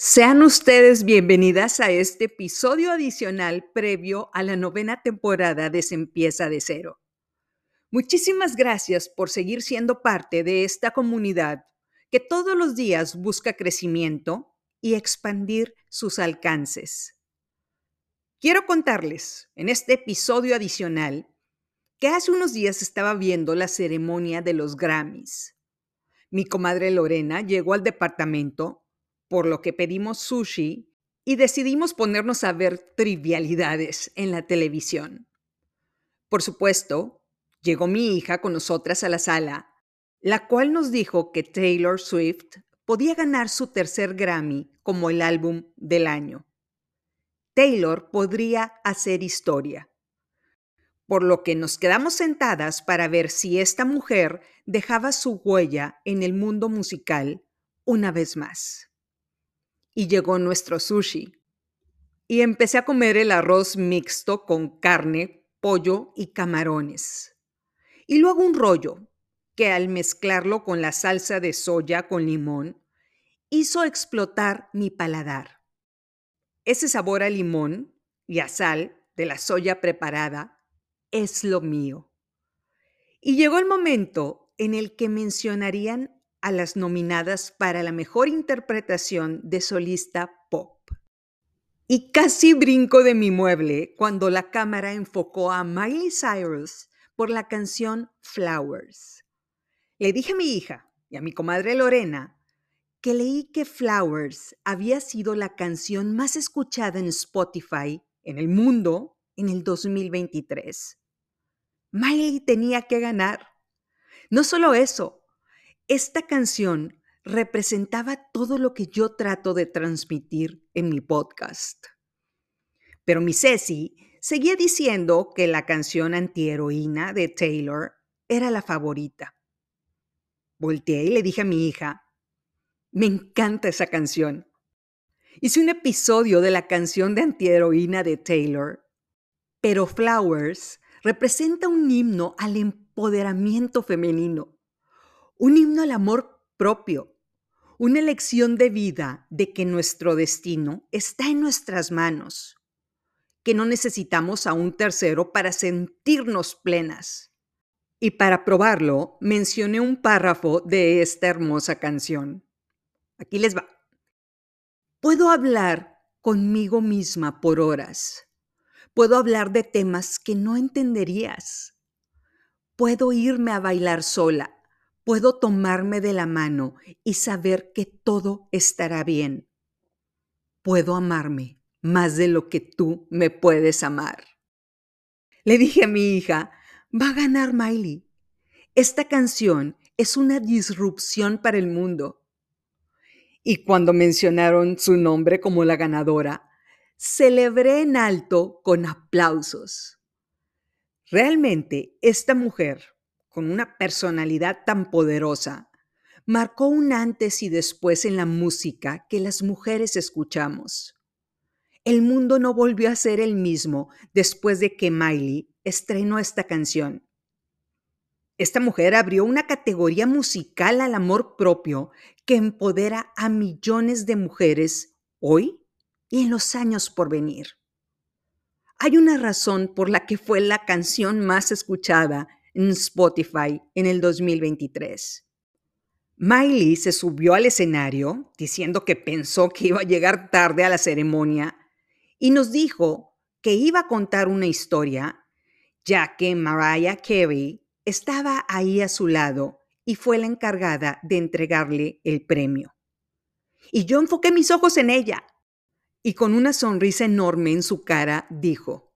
Sean ustedes bienvenidas a este episodio adicional previo a la novena temporada de Se empieza de cero. Muchísimas gracias por seguir siendo parte de esta comunidad que todos los días busca crecimiento y expandir sus alcances. Quiero contarles en este episodio adicional que hace unos días estaba viendo la ceremonia de los Grammys. Mi comadre Lorena llegó al departamento por lo que pedimos sushi y decidimos ponernos a ver trivialidades en la televisión. Por supuesto, llegó mi hija con nosotras a la sala, la cual nos dijo que Taylor Swift podía ganar su tercer Grammy como el álbum del año. Taylor podría hacer historia. Por lo que nos quedamos sentadas para ver si esta mujer dejaba su huella en el mundo musical una vez más y llegó nuestro sushi. Y empecé a comer el arroz mixto con carne, pollo y camarones. Y luego un rollo, que al mezclarlo con la salsa de soya con limón, hizo explotar mi paladar. Ese sabor a limón y a sal de la soya preparada es lo mío. Y llegó el momento en el que mencionarían a las nominadas para la mejor interpretación de solista pop. Y casi brinco de mi mueble cuando la cámara enfocó a Miley Cyrus por la canción Flowers. Le dije a mi hija y a mi comadre Lorena que leí que Flowers había sido la canción más escuchada en Spotify en el mundo en el 2023. Miley tenía que ganar. No solo eso, esta canción representaba todo lo que yo trato de transmitir en mi podcast. Pero mi Ceci seguía diciendo que la canción antiheroína de Taylor era la favorita. Volteé y le dije a mi hija, me encanta esa canción. Hice un episodio de la canción de antiheroína de Taylor, pero Flowers representa un himno al empoderamiento femenino un himno al amor propio, una elección de vida de que nuestro destino está en nuestras manos, que no necesitamos a un tercero para sentirnos plenas. Y para probarlo, mencioné un párrafo de esta hermosa canción. Aquí les va. Puedo hablar conmigo misma por horas. Puedo hablar de temas que no entenderías. Puedo irme a bailar sola puedo tomarme de la mano y saber que todo estará bien. Puedo amarme más de lo que tú me puedes amar. Le dije a mi hija, va a ganar Miley. Esta canción es una disrupción para el mundo. Y cuando mencionaron su nombre como la ganadora, celebré en alto con aplausos. Realmente, esta mujer con una personalidad tan poderosa, marcó un antes y después en la música que las mujeres escuchamos. El mundo no volvió a ser el mismo después de que Miley estrenó esta canción. Esta mujer abrió una categoría musical al amor propio que empodera a millones de mujeres hoy y en los años por venir. Hay una razón por la que fue la canción más escuchada en Spotify en el 2023. Miley se subió al escenario diciendo que pensó que iba a llegar tarde a la ceremonia y nos dijo que iba a contar una historia, ya que Mariah Carey estaba ahí a su lado y fue la encargada de entregarle el premio. Y yo enfoqué mis ojos en ella y con una sonrisa enorme en su cara dijo,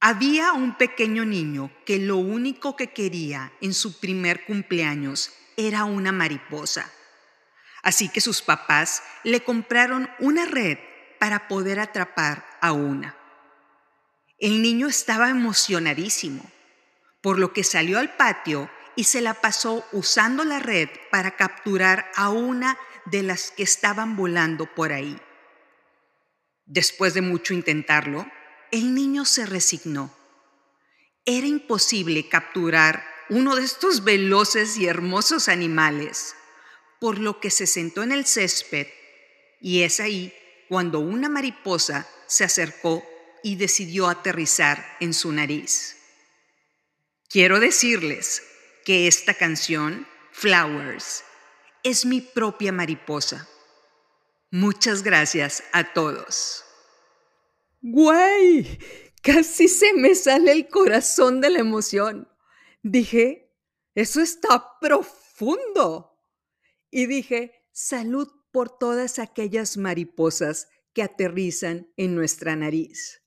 había un pequeño niño que lo único que quería en su primer cumpleaños era una mariposa. Así que sus papás le compraron una red para poder atrapar a una. El niño estaba emocionadísimo, por lo que salió al patio y se la pasó usando la red para capturar a una de las que estaban volando por ahí. Después de mucho intentarlo, el niño se resignó. Era imposible capturar uno de estos veloces y hermosos animales, por lo que se sentó en el césped y es ahí cuando una mariposa se acercó y decidió aterrizar en su nariz. Quiero decirles que esta canción, Flowers, es mi propia mariposa. Muchas gracias a todos. ¡Guay! Casi se me sale el corazón de la emoción. Dije, eso está profundo. Y dije, salud por todas aquellas mariposas que aterrizan en nuestra nariz.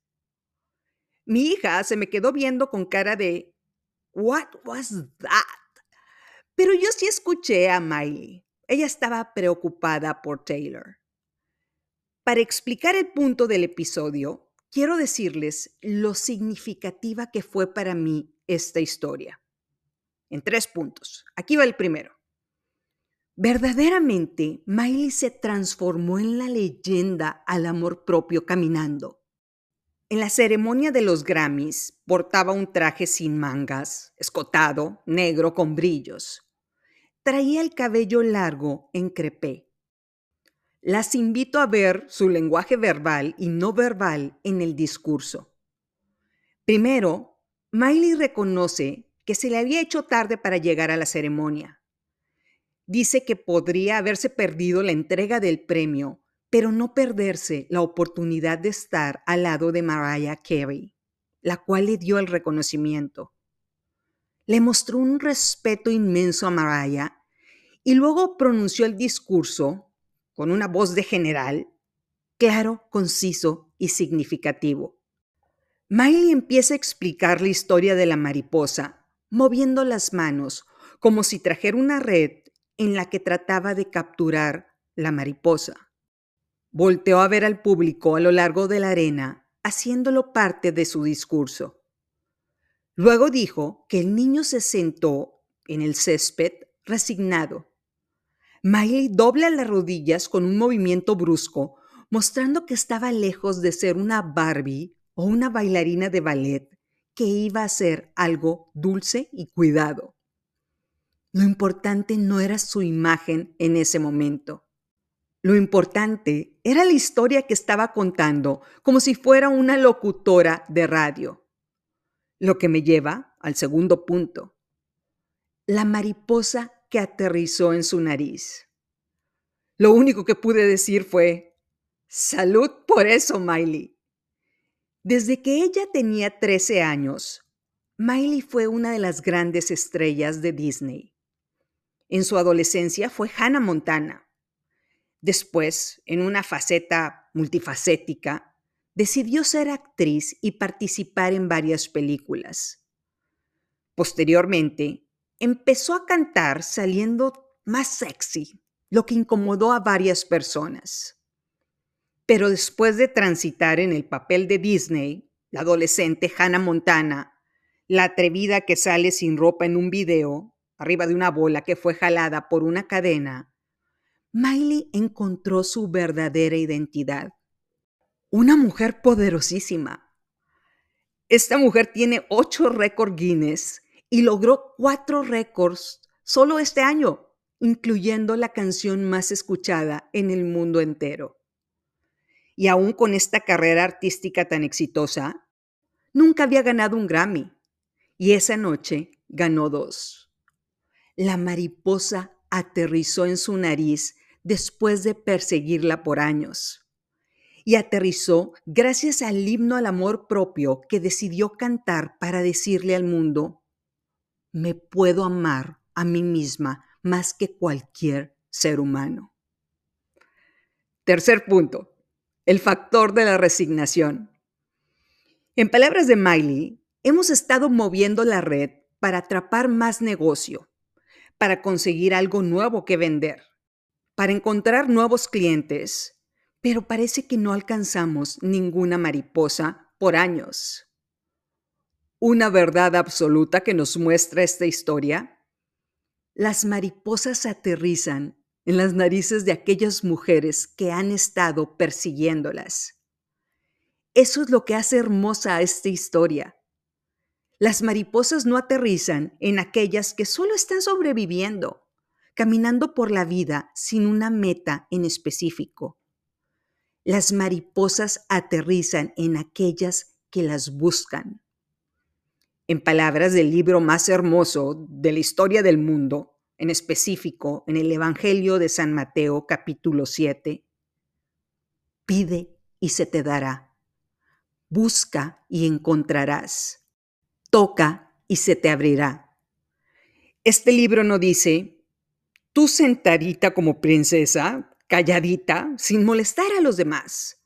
Mi hija se me quedó viendo con cara de, ¿What was that? Pero yo sí escuché a Miley. Ella estaba preocupada por Taylor. Para explicar el punto del episodio, quiero decirles lo significativa que fue para mí esta historia. En tres puntos. Aquí va el primero. Verdaderamente, Miley se transformó en la leyenda al amor propio caminando. En la ceremonia de los Grammys portaba un traje sin mangas, escotado, negro con brillos. Traía el cabello largo en crepé. Las invito a ver su lenguaje verbal y no verbal en el discurso. Primero, Miley reconoce que se le había hecho tarde para llegar a la ceremonia dice que podría haberse perdido la entrega del premio, pero no perderse la oportunidad de estar al lado de Mariah Carey, la cual le dio el reconocimiento. Le mostró un respeto inmenso a Mariah y luego pronunció el discurso con una voz de general, claro, conciso y significativo. Miley empieza a explicar la historia de la mariposa, moviendo las manos como si trajera una red en la que trataba de capturar la mariposa. Volteó a ver al público a lo largo de la arena, haciéndolo parte de su discurso. Luego dijo que el niño se sentó en el césped resignado. Miley dobla las rodillas con un movimiento brusco, mostrando que estaba lejos de ser una Barbie o una bailarina de ballet que iba a ser algo dulce y cuidado. Lo importante no era su imagen en ese momento. Lo importante era la historia que estaba contando, como si fuera una locutora de radio. Lo que me lleva al segundo punto. La mariposa que aterrizó en su nariz. Lo único que pude decir fue, salud por eso, Miley. Desde que ella tenía 13 años, Miley fue una de las grandes estrellas de Disney. En su adolescencia fue Hannah Montana. Después, en una faceta multifacética, decidió ser actriz y participar en varias películas. Posteriormente, empezó a cantar saliendo más sexy, lo que incomodó a varias personas. Pero después de transitar en el papel de Disney, la adolescente Hannah Montana, la atrevida que sale sin ropa en un video, arriba de una bola que fue jalada por una cadena, Miley encontró su verdadera identidad. Una mujer poderosísima. Esta mujer tiene ocho récords Guinness y logró cuatro récords solo este año, incluyendo la canción más escuchada en el mundo entero. Y aún con esta carrera artística tan exitosa, nunca había ganado un Grammy. Y esa noche ganó dos la mariposa aterrizó en su nariz después de perseguirla por años. Y aterrizó gracias al himno al amor propio que decidió cantar para decirle al mundo, me puedo amar a mí misma más que cualquier ser humano. Tercer punto, el factor de la resignación. En palabras de Miley, hemos estado moviendo la red para atrapar más negocio, para conseguir algo nuevo que vender, para encontrar nuevos clientes, pero parece que no alcanzamos ninguna mariposa por años. Una verdad absoluta que nos muestra esta historia. Las mariposas aterrizan en las narices de aquellas mujeres que han estado persiguiéndolas. Eso es lo que hace hermosa a esta historia. Las mariposas no aterrizan en aquellas que solo están sobreviviendo, caminando por la vida sin una meta en específico. las mariposas aterrizan en aquellas que las buscan. En palabras del libro más hermoso de la historia del mundo, en específico en el Evangelio de San Mateo capítulo 7, pide y se te dará. Busca y encontrarás. Toca y se te abrirá. Este libro no dice, tú sentadita como princesa, calladita, sin molestar a los demás.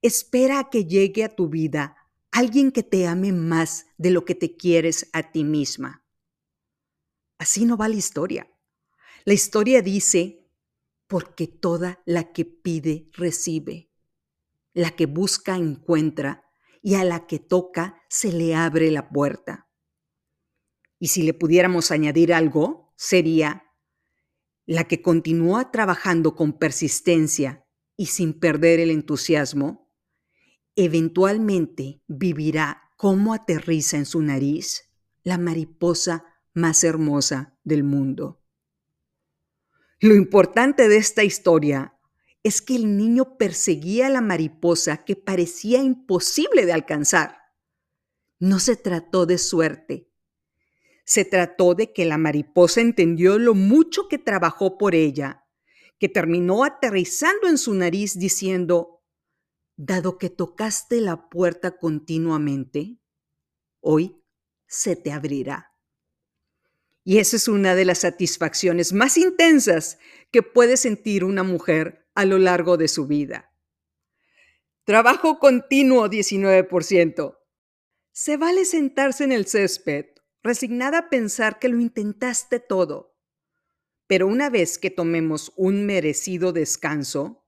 Espera a que llegue a tu vida alguien que te ame más de lo que te quieres a ti misma. Así no va la historia. La historia dice, porque toda la que pide recibe, la que busca encuentra, y a la que toca se le abre la puerta. Y si le pudiéramos añadir algo, sería, la que continúa trabajando con persistencia y sin perder el entusiasmo, eventualmente vivirá como aterriza en su nariz la mariposa más hermosa del mundo. Lo importante de esta historia es que el niño perseguía a la mariposa que parecía imposible de alcanzar. No se trató de suerte, se trató de que la mariposa entendió lo mucho que trabajó por ella, que terminó aterrizando en su nariz diciendo, dado que tocaste la puerta continuamente, hoy se te abrirá. Y esa es una de las satisfacciones más intensas que puede sentir una mujer a lo largo de su vida. Trabajo continuo 19%. Se vale sentarse en el césped resignada a pensar que lo intentaste todo. Pero una vez que tomemos un merecido descanso,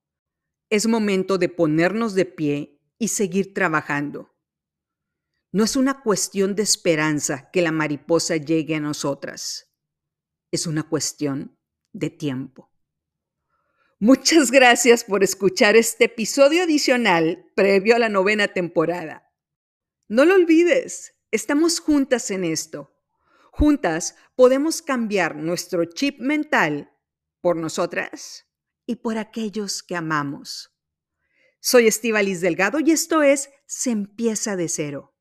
es momento de ponernos de pie y seguir trabajando. No es una cuestión de esperanza que la mariposa llegue a nosotras. Es una cuestión de tiempo. Muchas gracias por escuchar este episodio adicional previo a la novena temporada. No lo olvides, Estamos juntas en esto. Juntas podemos cambiar nuestro chip mental por nosotras y por aquellos que amamos. Soy Estivalis Delgado y esto es Se empieza de cero.